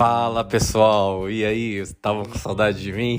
Fala pessoal, e aí, estavam com saudade de mim?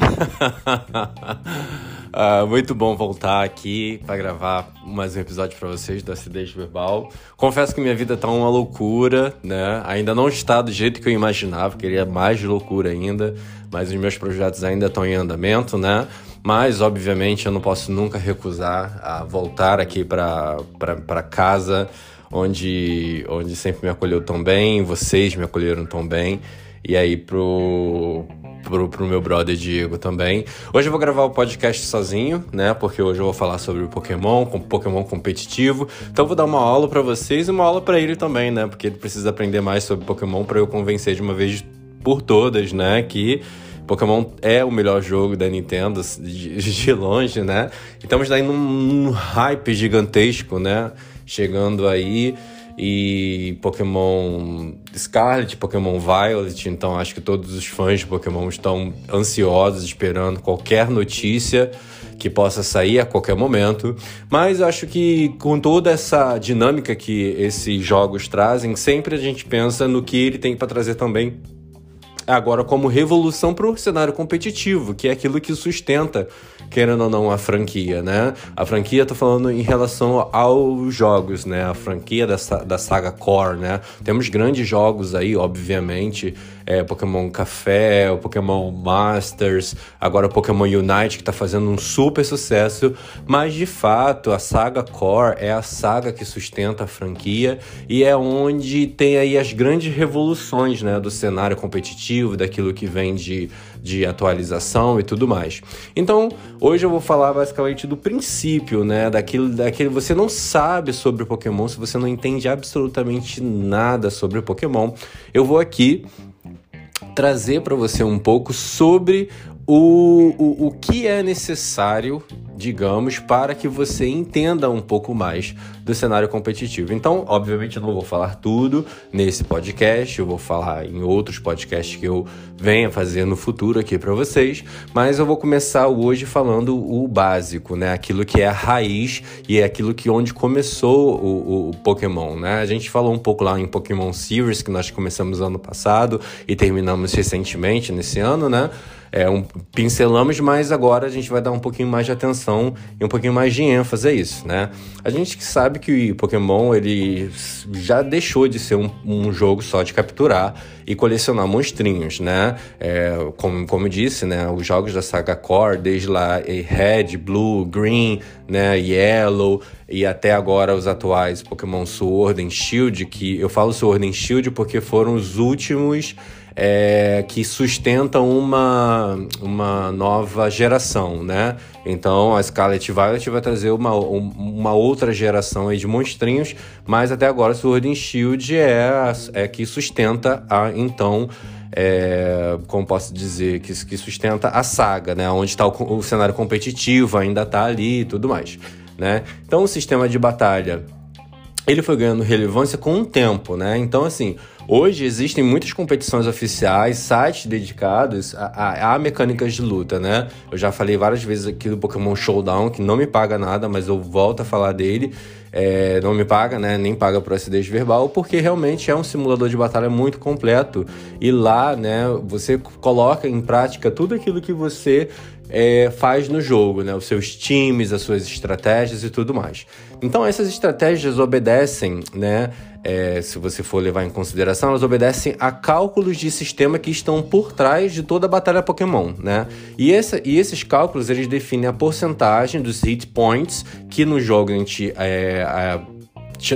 uh, muito bom voltar aqui para gravar mais um episódio para vocês do Acidez Verbal. Confesso que minha vida tá uma loucura, né? Ainda não está do jeito que eu imaginava, queria mais loucura ainda, mas os meus projetos ainda estão em andamento, né? Mas, obviamente, eu não posso nunca recusar a voltar aqui para casa, onde, onde sempre me acolheu tão bem, vocês me acolheram tão bem e aí pro, pro, pro meu brother Diego também. Hoje eu vou gravar o podcast sozinho, né? Porque hoje eu vou falar sobre Pokémon, com Pokémon competitivo. Então eu vou dar uma aula para vocês e uma aula para ele também, né? Porque ele precisa aprender mais sobre Pokémon para eu convencer de uma vez por todas, né? Que Pokémon é o melhor jogo da Nintendo de, longe, né? E estamos daí num, num hype gigantesco, né? Chegando aí e Pokémon Scarlet, Pokémon Violet, então acho que todos os fãs de Pokémon estão ansiosos esperando qualquer notícia que possa sair a qualquer momento, mas acho que com toda essa dinâmica que esses jogos trazem, sempre a gente pensa no que ele tem para trazer também agora como revolução para o cenário competitivo, que é aquilo que sustenta querendo ou não, a franquia, né? A franquia, tô falando em relação aos jogos, né? A franquia da, da saga Core, né? Temos grandes jogos aí, obviamente, é, Pokémon Café, o Pokémon Masters, agora o Pokémon Unite, que tá fazendo um super sucesso, mas de fato, a saga Core é a saga que sustenta a franquia e é onde tem aí as grandes revoluções, né? Do cenário competitivo, daquilo que vem de de atualização e tudo mais. Então, hoje eu vou falar basicamente do princípio, né? Daquilo, daquele você não sabe sobre Pokémon, se você não entende absolutamente nada sobre Pokémon. Eu vou aqui trazer para você um pouco sobre o, o, o que é necessário, digamos, para que você entenda um pouco mais do cenário competitivo. Então, obviamente, eu não vou falar tudo nesse podcast, eu vou falar em outros podcasts que eu venha fazer no futuro aqui para vocês, mas eu vou começar hoje falando o básico, né? Aquilo que é a raiz e é aquilo que onde começou o, o Pokémon, né? A gente falou um pouco lá em Pokémon Series, que nós começamos ano passado e terminamos recentemente nesse ano, né? É, um, pincelamos, mas agora a gente vai dar um pouquinho mais de atenção e um pouquinho mais de ênfase a isso, né? A gente sabe que o Pokémon ele já deixou de ser um, um jogo só de capturar e colecionar monstrinhos, né? É, como, como eu disse, né? Os jogos da saga Core, desde lá Red, Blue, Green, né? Yellow e até agora os atuais Pokémon Sword and Shield, que eu falo Sword and Shield porque foram os últimos é, que sustentam uma, uma nova geração, né? Então a Scarlet Violet vai trazer uma, uma outra geração aí de monstrinhos, mas até agora Sword and Shield é, é que sustenta a então é, como posso dizer, que, que sustenta a saga, né? Onde está o, o, cenário competitivo, ainda está ali e tudo mais, né? Então o sistema de batalha ele foi ganhando relevância com o tempo, né? Então, assim, hoje existem muitas competições oficiais, sites dedicados a, a, a, mecânicas de luta, né? Eu já falei várias vezes aqui do Pokémon Showdown, que não me paga nada, mas eu volto a falar dele. É, não me paga, né? Nem paga por acidez verbal, porque realmente é um simulador de batalha muito completo. E lá, né, você coloca em prática tudo aquilo que você é, faz no jogo, né? Os seus times, as suas estratégias e tudo mais. Então essas estratégias obedecem, né? É, se você for levar em consideração, elas obedecem a cálculos de sistema que estão por trás de toda a batalha Pokémon, né? E, essa, e esses cálculos eles definem a porcentagem dos hit points que no jogo a gente, é, a,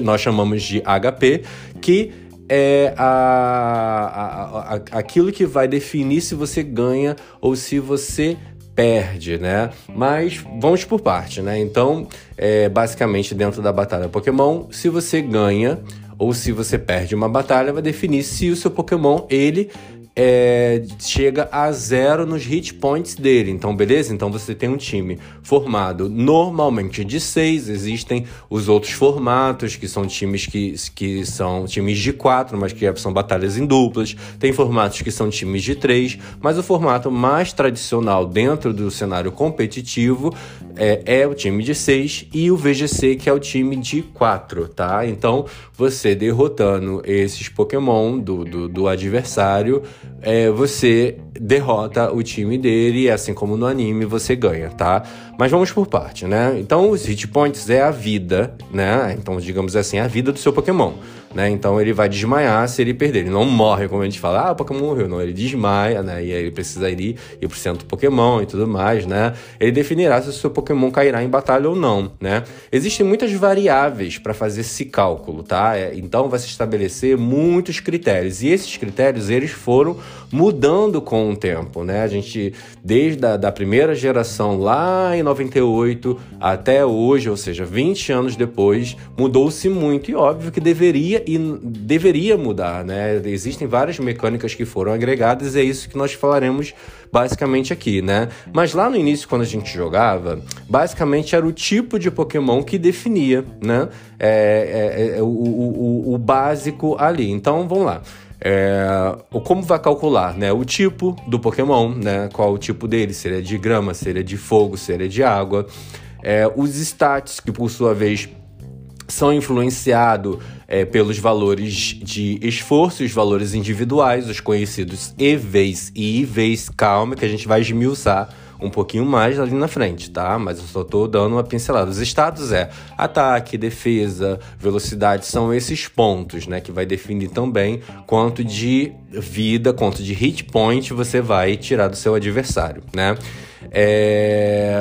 nós chamamos de HP, que é a, a, a, aquilo que vai definir se você ganha ou se você perde, né? Mas vamos por parte, né? Então, é, basicamente, dentro da batalha Pokémon, se você ganha ou se você perde uma batalha, vai definir se o seu Pokémon ele é, chega a zero nos hit points dele. Então, beleza? Então você tem um time formado normalmente de seis. Existem os outros formatos, que são times que, que são times de quatro, mas que são batalhas em duplas. Tem formatos que são times de três, mas o formato mais tradicional dentro do cenário competitivo é, é o time de seis e o VGC, que é o time de quatro, tá? Então, você derrotando esses Pokémon do, do, do adversário é, você derrota o time dele assim como no anime você ganha, tá? Mas vamos por parte, né? Então os hit points é a vida, né? Então digamos assim, a vida do seu Pokémon, né? Então ele vai desmaiar se ele perder. Ele não morre, como a gente fala, ah, o Pokémon morreu. Não, ele desmaia, né? E aí ele precisa ir, ir pro centro do Pokémon e tudo mais, né? Ele definirá se o seu Pokémon cairá em batalha ou não, né? Existem muitas variáveis para fazer esse cálculo, tá? É, então vai se estabelecer muitos critérios. E esses critérios, eles foram mudando com o tempo, né? A gente, desde a da primeira geração lá em 98 até hoje, ou seja, 20 anos depois, mudou-se muito e óbvio que deveria e deveria mudar, né? Existem várias mecânicas que foram agregadas e é isso que nós falaremos basicamente aqui, né? Mas lá no início, quando a gente jogava, basicamente era o tipo de Pokémon que definia, né? É, é, é o, o, o, o básico ali. Então, vamos lá. É, como vai calcular né, o tipo do Pokémon, né, qual o tipo dele, se ele é de grama, se ele é de fogo, se ele é de água. É, os stats, que por sua vez são influenciados é, pelos valores de esforço os valores individuais, os conhecidos EVs e IVs. Calma, que a gente vai esmiuçar um pouquinho mais ali na frente, tá? Mas eu só tô dando uma pincelada. Os estados é ataque, defesa, velocidade, são esses pontos, né? Que vai definir também quanto de vida, quanto de hit point você vai tirar do seu adversário, né? É...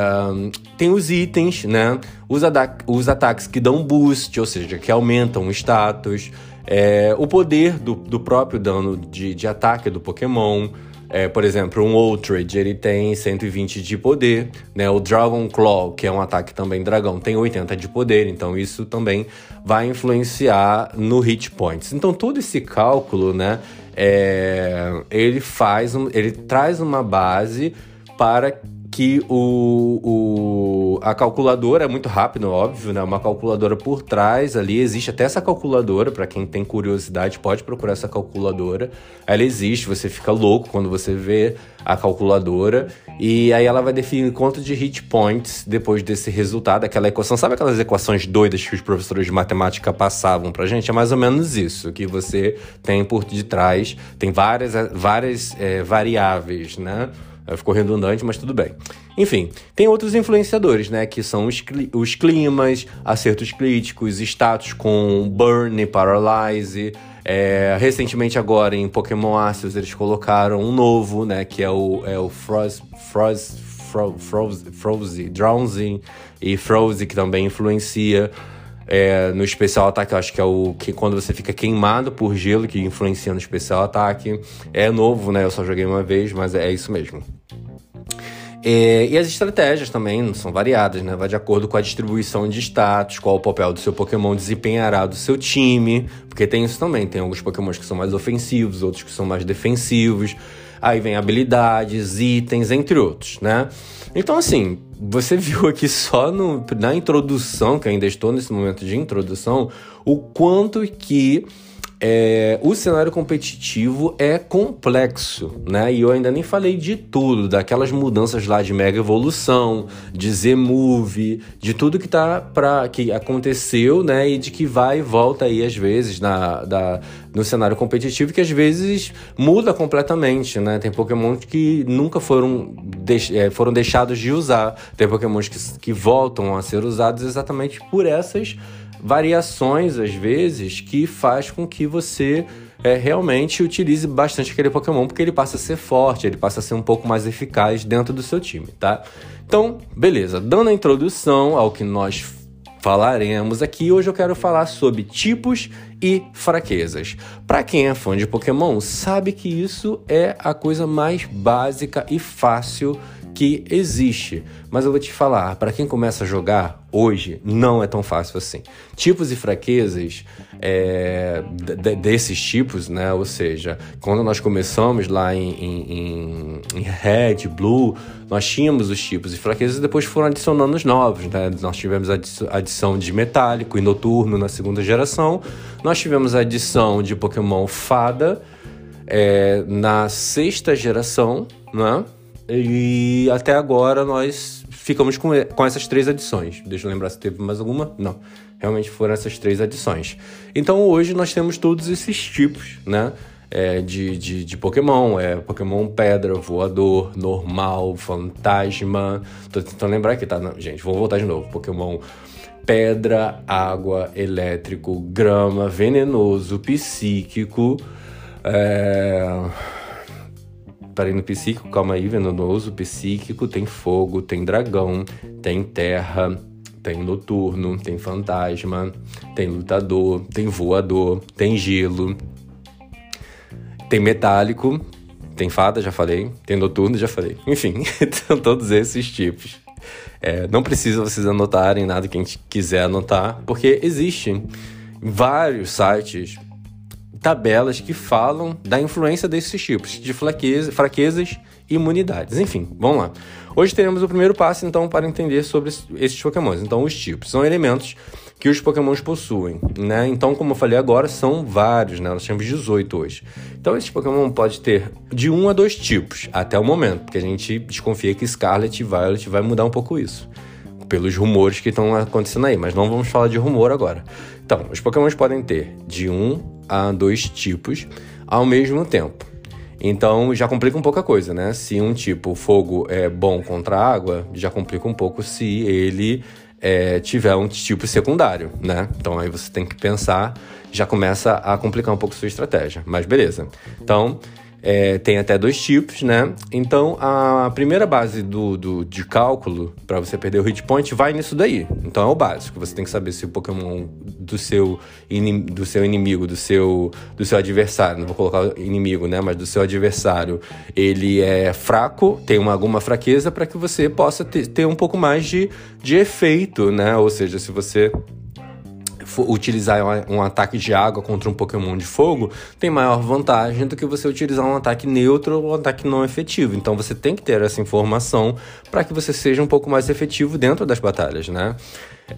Tem os itens, né? Os, os ataques que dão boost, ou seja, que aumentam o status. É... O poder do, do próprio dano de, de ataque do Pokémon. É, por exemplo, um Outrage, ele tem 120 de poder, né? O Dragon Claw, que é um ataque também dragão, tem 80 de poder, então isso também vai influenciar no hit points. Então todo esse cálculo, né, é, ele faz, um, ele traz uma base para que o, o, a calculadora é muito rápido, óbvio, né? Uma calculadora por trás ali, existe até essa calculadora, para quem tem curiosidade, pode procurar essa calculadora. Ela existe, você fica louco quando você vê a calculadora, e aí ela vai definir quanto de hit points depois desse resultado, aquela equação. Sabe aquelas equações doidas que os professores de matemática passavam pra gente? É mais ou menos isso que você tem por detrás. Tem várias, várias é, variáveis, né? Ficou redundante, mas tudo bem. Enfim, tem outros influenciadores, né? Que são os, os climas, acertos críticos, status com burn paralyze. É, recentemente agora em Pokémon Arceus eles colocaram um novo, né? Que é o, é o Frost, Frost, Fro, Froze, Froze, Drowsy e Froze, que também influencia. É, no especial ataque, acho que é o que quando você fica queimado por gelo, que influencia no especial ataque. É novo, né? Eu só joguei uma vez, mas é isso mesmo. É, e as estratégias também são variadas, né? Vai de acordo com a distribuição de status, qual o papel do seu Pokémon desempenhará do seu time. Porque tem isso também. Tem alguns Pokémons que são mais ofensivos, outros que são mais defensivos. Aí vem habilidades, itens, entre outros, né? Então, assim, você viu aqui só no, na introdução, que ainda estou nesse momento de introdução, o quanto que é, o cenário competitivo é complexo, né? E eu ainda nem falei de tudo, daquelas mudanças lá de mega evolução, de Z-Move, de tudo que tá para que aconteceu, né? E de que vai e volta aí às vezes na, da, no cenário competitivo, que às vezes muda completamente, né? Tem Pokémon que nunca foram, é, foram deixados de usar, tem Pokémon que, que voltam a ser usados exatamente por essas variações, às vezes, que faz com que você é, realmente utilize bastante aquele Pokémon, porque ele passa a ser forte, ele passa a ser um pouco mais eficaz dentro do seu time, tá? Então, beleza. Dando a introdução ao que nós falaremos aqui, hoje eu quero falar sobre tipos e fraquezas. Para quem é fã de Pokémon, sabe que isso é a coisa mais básica e fácil que existe. Mas eu vou te falar, para quem começa a jogar hoje, não é tão fácil assim. Tipos e fraquezas é, desses tipos, né? Ou seja, quando nós começamos lá em, em, em, Red, Blue, nós tínhamos os tipos e fraquezas e depois foram adicionando os novos, né? Nós tivemos a adição de metálico e noturno na segunda geração. Nós tivemos a adição de Pokémon Fada é, na sexta geração, né? E até agora nós ficamos com, com essas três adições. Deixa eu lembrar se teve mais alguma. Não, realmente foram essas três adições. Então hoje nós temos todos esses tipos, né? é, de, de, de, Pokémon. É Pokémon Pedra, Voador, Normal, Fantasma. Tô tentando lembrar aqui, tá? Não, gente, vou voltar de novo. Pokémon Pedra, Água, Elétrico, Grama, Venenoso, Psíquico. É... Parei no psíquico, calma aí, venenoso, psíquico, tem fogo, tem dragão, tem terra, tem noturno, tem fantasma, tem lutador, tem voador, tem gelo, tem metálico, tem fada, já falei, tem noturno, já falei. Enfim, são todos esses tipos. É, não precisa vocês anotarem nada que a gente quiser anotar, porque existem vários sites tabelas que falam da influência desses tipos de fraqueza, fraquezas e imunidades. Enfim, vamos lá. Hoje teremos o primeiro passo, então, para entender sobre esses pokémons. Então, os tipos são elementos que os pokémons possuem, né? Então, como eu falei agora, são vários, né? Nós temos 18 hoje. Então, esse pokémon pode ter de um a dois tipos, até o momento, porque a gente desconfia que Scarlet e Violet vai mudar um pouco isso pelos rumores que estão acontecendo aí, mas não vamos falar de rumor agora. Então, os Pokémons podem ter de um a dois tipos ao mesmo tempo. Então já complica um pouco a coisa, né? Se um tipo fogo é bom contra a água, já complica um pouco se ele é, tiver um tipo secundário, né? Então aí você tem que pensar, já começa a complicar um pouco sua estratégia. Mas beleza. Então é, tem até dois tipos, né? Então, a primeira base do, do de cálculo para você perder o hit point vai nisso daí. Então, é o básico. Você tem que saber se o Pokémon do seu, do seu inimigo, do seu, do seu adversário, não vou colocar inimigo, né? Mas do seu adversário, ele é fraco, tem uma, alguma fraqueza para que você possa ter, ter um pouco mais de, de efeito, né? Ou seja, se você utilizar um ataque de água contra um Pokémon de fogo tem maior vantagem do que você utilizar um ataque neutro ou um ataque não efetivo. Então você tem que ter essa informação para que você seja um pouco mais efetivo dentro das batalhas, né?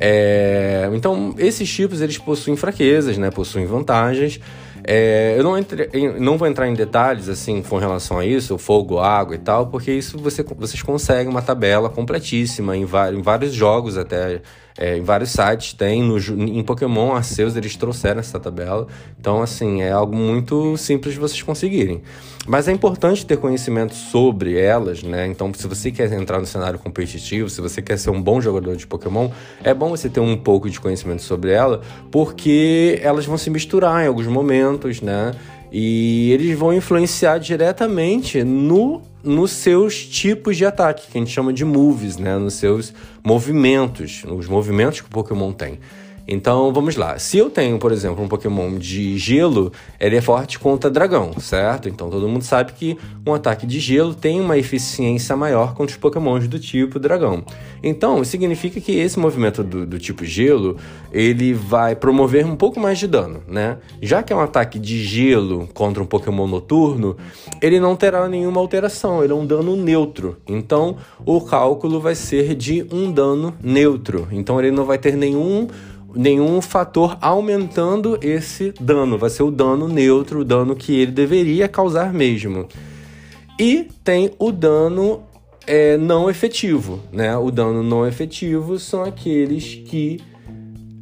É... então esses tipos eles possuem fraquezas, né? Possuem vantagens. É, eu não, entre, não vou entrar em detalhes assim com relação a isso, fogo, água e tal, porque isso você, vocês conseguem uma tabela completíssima em, em vários jogos até é, em vários sites tem, no, em Pokémon Arceus eles trouxeram essa tabela. Então, assim, é algo muito simples de vocês conseguirem. Mas é importante ter conhecimento sobre elas, né? Então, se você quer entrar no cenário competitivo, se você quer ser um bom jogador de Pokémon, é bom você ter um pouco de conhecimento sobre ela, porque elas vão se misturar em alguns momentos, né? E eles vão influenciar diretamente no nos seus tipos de ataque, que a gente chama de moves, né? Nos seus movimentos, os movimentos que o Pokémon tem. Então vamos lá. Se eu tenho, por exemplo, um Pokémon de gelo, ele é forte contra dragão, certo? Então todo mundo sabe que um ataque de gelo tem uma eficiência maior contra os Pokémons do tipo dragão. Então significa que esse movimento do, do tipo gelo ele vai promover um pouco mais de dano, né? Já que é um ataque de gelo contra um Pokémon noturno, ele não terá nenhuma alteração, ele é um dano neutro. Então o cálculo vai ser de um dano neutro. Então ele não vai ter nenhum nenhum fator aumentando esse dano. Vai ser o dano neutro, o dano que ele deveria causar mesmo. E tem o dano é, não efetivo, né? O dano não efetivo são aqueles que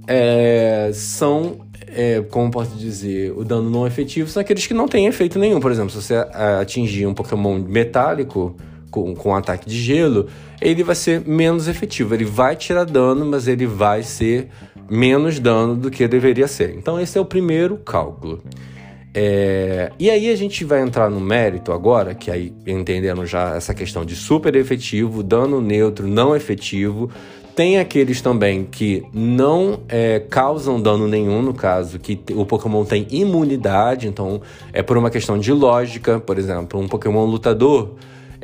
é, são, é, como posso dizer, o dano não efetivo são aqueles que não têm efeito nenhum. Por exemplo, se você é, atingir um Pokémon metálico com, com um ataque de gelo, ele vai ser menos efetivo. Ele vai tirar dano, mas ele vai ser menos dano do que deveria ser. Então, esse é o primeiro cálculo. É... E aí a gente vai entrar no mérito agora, que aí entendendo já essa questão de super efetivo, dano neutro, não efetivo. Tem aqueles também que não é, causam dano nenhum, no caso, que o Pokémon tem imunidade, então é por uma questão de lógica, por exemplo, um Pokémon lutador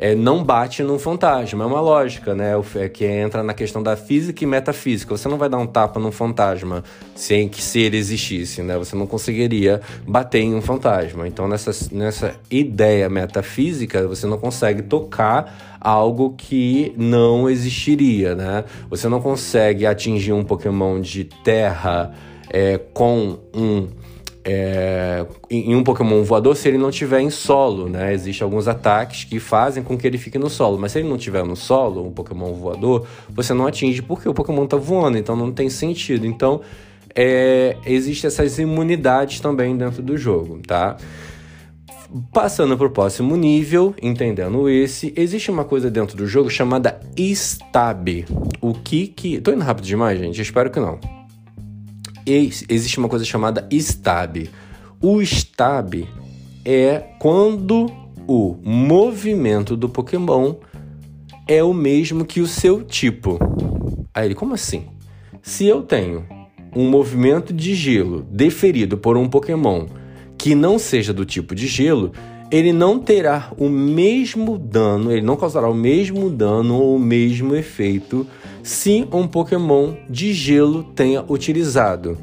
é, não bate num fantasma. É uma lógica, né? É que entra na questão da física e metafísica. Você não vai dar um tapa num fantasma sem que se ele existisse, né? Você não conseguiria bater em um fantasma. Então, nessa, nessa ideia metafísica, você não consegue tocar algo que não existiria, né? Você não consegue atingir um Pokémon de terra é, com um é, em um Pokémon voador se ele não tiver em solo, né? Existem alguns ataques que fazem com que ele fique no solo, mas se ele não tiver no solo, um Pokémon voador, você não atinge porque o Pokémon tá voando, então não tem sentido. Então, é, existem essas imunidades também dentro do jogo, tá? Passando para o próximo nível, entendendo esse, existe uma coisa dentro do jogo chamada Stab. O que que. Tô indo rápido demais, gente? Espero que não. Existe uma coisa chamada Stab. O Stab é quando o movimento do Pokémon é o mesmo que o seu tipo. Aí ele, como assim? Se eu tenho um movimento de gelo deferido por um Pokémon que não seja do tipo de gelo, ele não terá o mesmo dano, ele não causará o mesmo dano ou o mesmo efeito se um Pokémon de gelo tenha utilizado.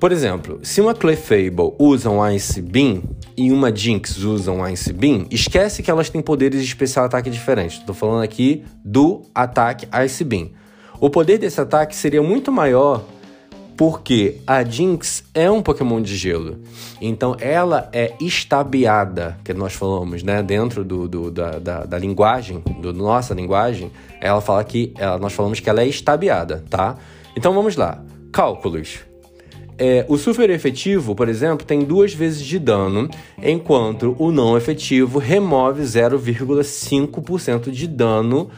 Por exemplo, se uma Clefable usa um Ice Beam e uma Jinx usa um Ice Beam, esquece que elas têm poderes de especial ataque diferentes. Estou falando aqui do ataque Ice Beam. O poder desse ataque seria muito maior porque a Jinx é um Pokémon de gelo. Então ela é estabeada, que nós falamos, né? Dentro do, do da, da, da, linguagem, do nossa linguagem, ela fala que ela, nós falamos que ela é estabeada, tá? Então vamos lá. Cálculos. É, o super efetivo, por exemplo, tem duas vezes de dano, enquanto o não efetivo remove 0,5% de dano,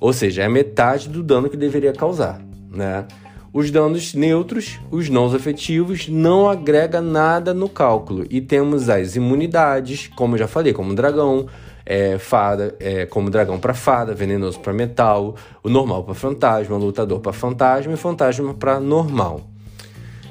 ou seja, é metade do dano que deveria causar, né? Os danos neutros, os não efetivos, não agrega nada no cálculo. E temos as imunidades, como já falei, como dragão, é, fada, é, como dragão para fada, venenoso para metal, o normal para fantasma, lutador para fantasma e fantasma para normal.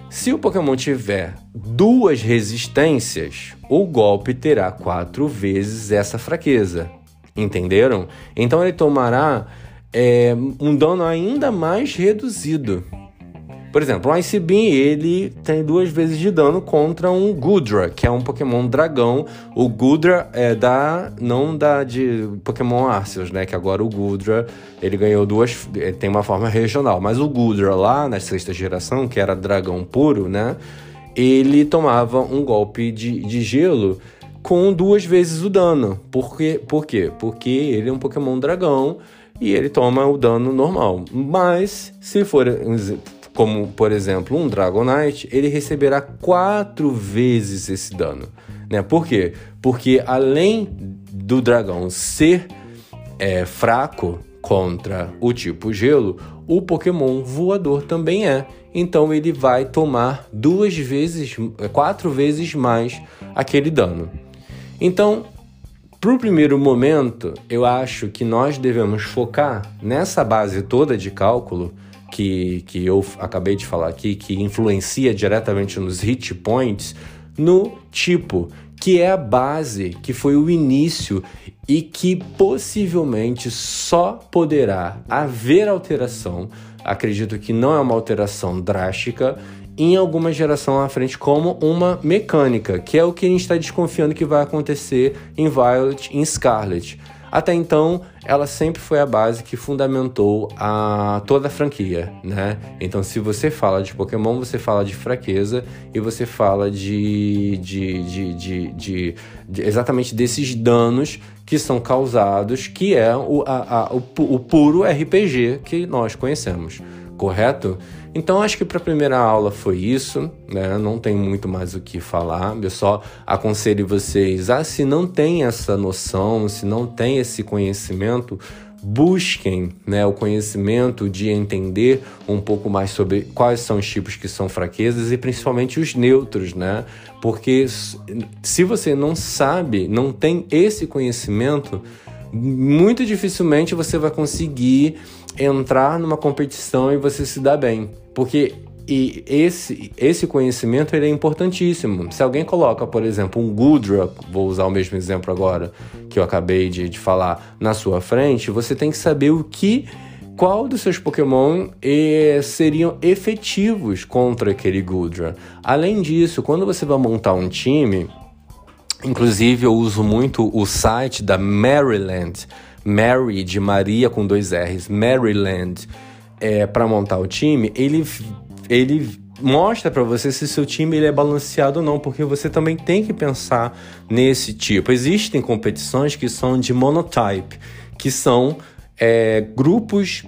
Se o Pokémon tiver duas resistências, o golpe terá quatro vezes essa fraqueza. Entenderam? Então ele tomará é, um dano ainda mais reduzido. Por exemplo, o Ice Beam, ele tem duas vezes de dano contra um Gudra, que é um Pokémon dragão. O Gudra é da... não da de Pokémon Arceus, né? Que agora o Gudra, ele ganhou duas... Ele tem uma forma regional. Mas o Gudra lá, na sexta geração, que era dragão puro, né? Ele tomava um golpe de, de gelo com duas vezes o dano. Por quê? Por quê? Porque ele é um Pokémon dragão e ele toma o dano normal. Mas, se for como por exemplo um Dragonite, ele receberá quatro vezes esse dano. Né? Por quê? Porque além do dragão ser é, fraco contra o tipo gelo, o Pokémon voador também é. Então ele vai tomar duas vezes, quatro vezes mais aquele dano. Então, para o primeiro momento, eu acho que nós devemos focar nessa base toda de cálculo que, que eu acabei de falar aqui, que influencia diretamente nos hit points, no tipo, que é a base, que foi o início e que possivelmente só poderá haver alteração. Acredito que não é uma alteração drástica em alguma geração à frente como uma mecânica, que é o que a gente está desconfiando que vai acontecer em Violet em Scarlet. Até então, ela sempre foi a base que fundamentou a toda a franquia, né? Então, se você fala de Pokémon, você fala de fraqueza e você fala de, de, de, de, de, de exatamente desses danos que são causados, que é o, a, a, o, o puro RPG que nós conhecemos, correto? Então acho que para a primeira aula foi isso, né? Não tem muito mais o que falar. Eu só aconselho vocês a se não tem essa noção, se não tem esse conhecimento, busquem né, o conhecimento de entender um pouco mais sobre quais são os tipos que são fraquezas e principalmente os neutros, né? Porque se você não sabe, não tem esse conhecimento, muito dificilmente você vai conseguir entrar numa competição e você se dar bem. Porque e esse, esse conhecimento ele é importantíssimo. Se alguém coloca, por exemplo, um Gudra, vou usar o mesmo exemplo agora que eu acabei de, de falar, na sua frente, você tem que saber o que qual dos seus Pokémon eh, seriam efetivos contra aquele Gudra. Além disso, quando você vai montar um time, inclusive eu uso muito o site da Maryland, Mary de Maria com dois R's, Maryland, é, para montar o time, ele, ele mostra para você se seu time ele é balanceado ou não, porque você também tem que pensar nesse tipo. Existem competições que são de monotype, que são é, grupos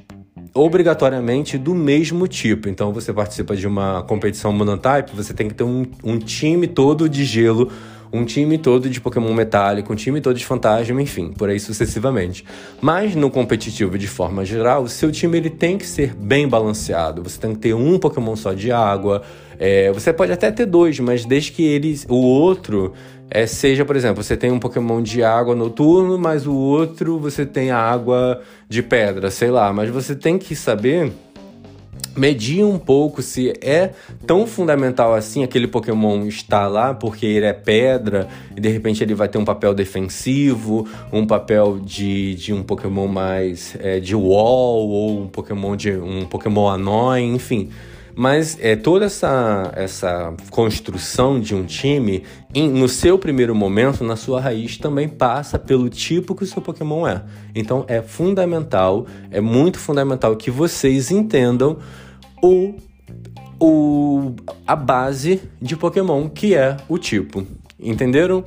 obrigatoriamente do mesmo tipo. Então você participa de uma competição monotype, você tem que ter um, um time todo de gelo um time todo de Pokémon metálico, um time todo de fantasma, enfim, por aí sucessivamente. Mas no competitivo de forma geral, o seu time ele tem que ser bem balanceado. Você tem que ter um Pokémon só de água. É, você pode até ter dois, mas desde que eles, o outro é, seja, por exemplo, você tem um Pokémon de água noturno, mas o outro você tem a água de pedra, sei lá. Mas você tem que saber medir um pouco se é tão fundamental assim aquele Pokémon estar lá porque ele é pedra e de repente ele vai ter um papel defensivo, um papel de, de um Pokémon mais é, de wall ou um Pokémon de um Pokémon annoying, enfim. Mas é, toda essa, essa construção de um time, em, no seu primeiro momento, na sua raiz, também passa pelo tipo que o seu Pokémon é. Então é fundamental, é muito fundamental que vocês entendam o, o, a base de Pokémon, que é o tipo. Entenderam?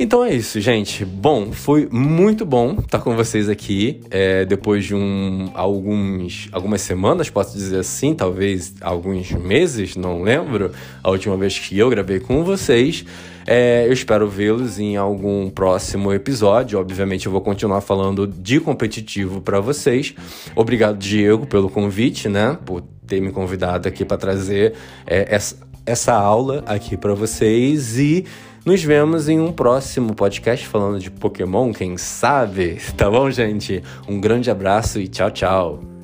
Então é isso, gente. Bom, foi muito bom estar com vocês aqui. É, depois de um, alguns, algumas semanas, posso dizer assim, talvez alguns meses, não lembro, a última vez que eu gravei com vocês. É, eu espero vê-los em algum próximo episódio. Obviamente, eu vou continuar falando de competitivo para vocês. Obrigado, Diego, pelo convite, né? Por ter me convidado aqui para trazer é, essa, essa aula aqui para vocês e nos vemos em um próximo podcast falando de Pokémon, quem sabe? Tá bom, gente? Um grande abraço e tchau, tchau.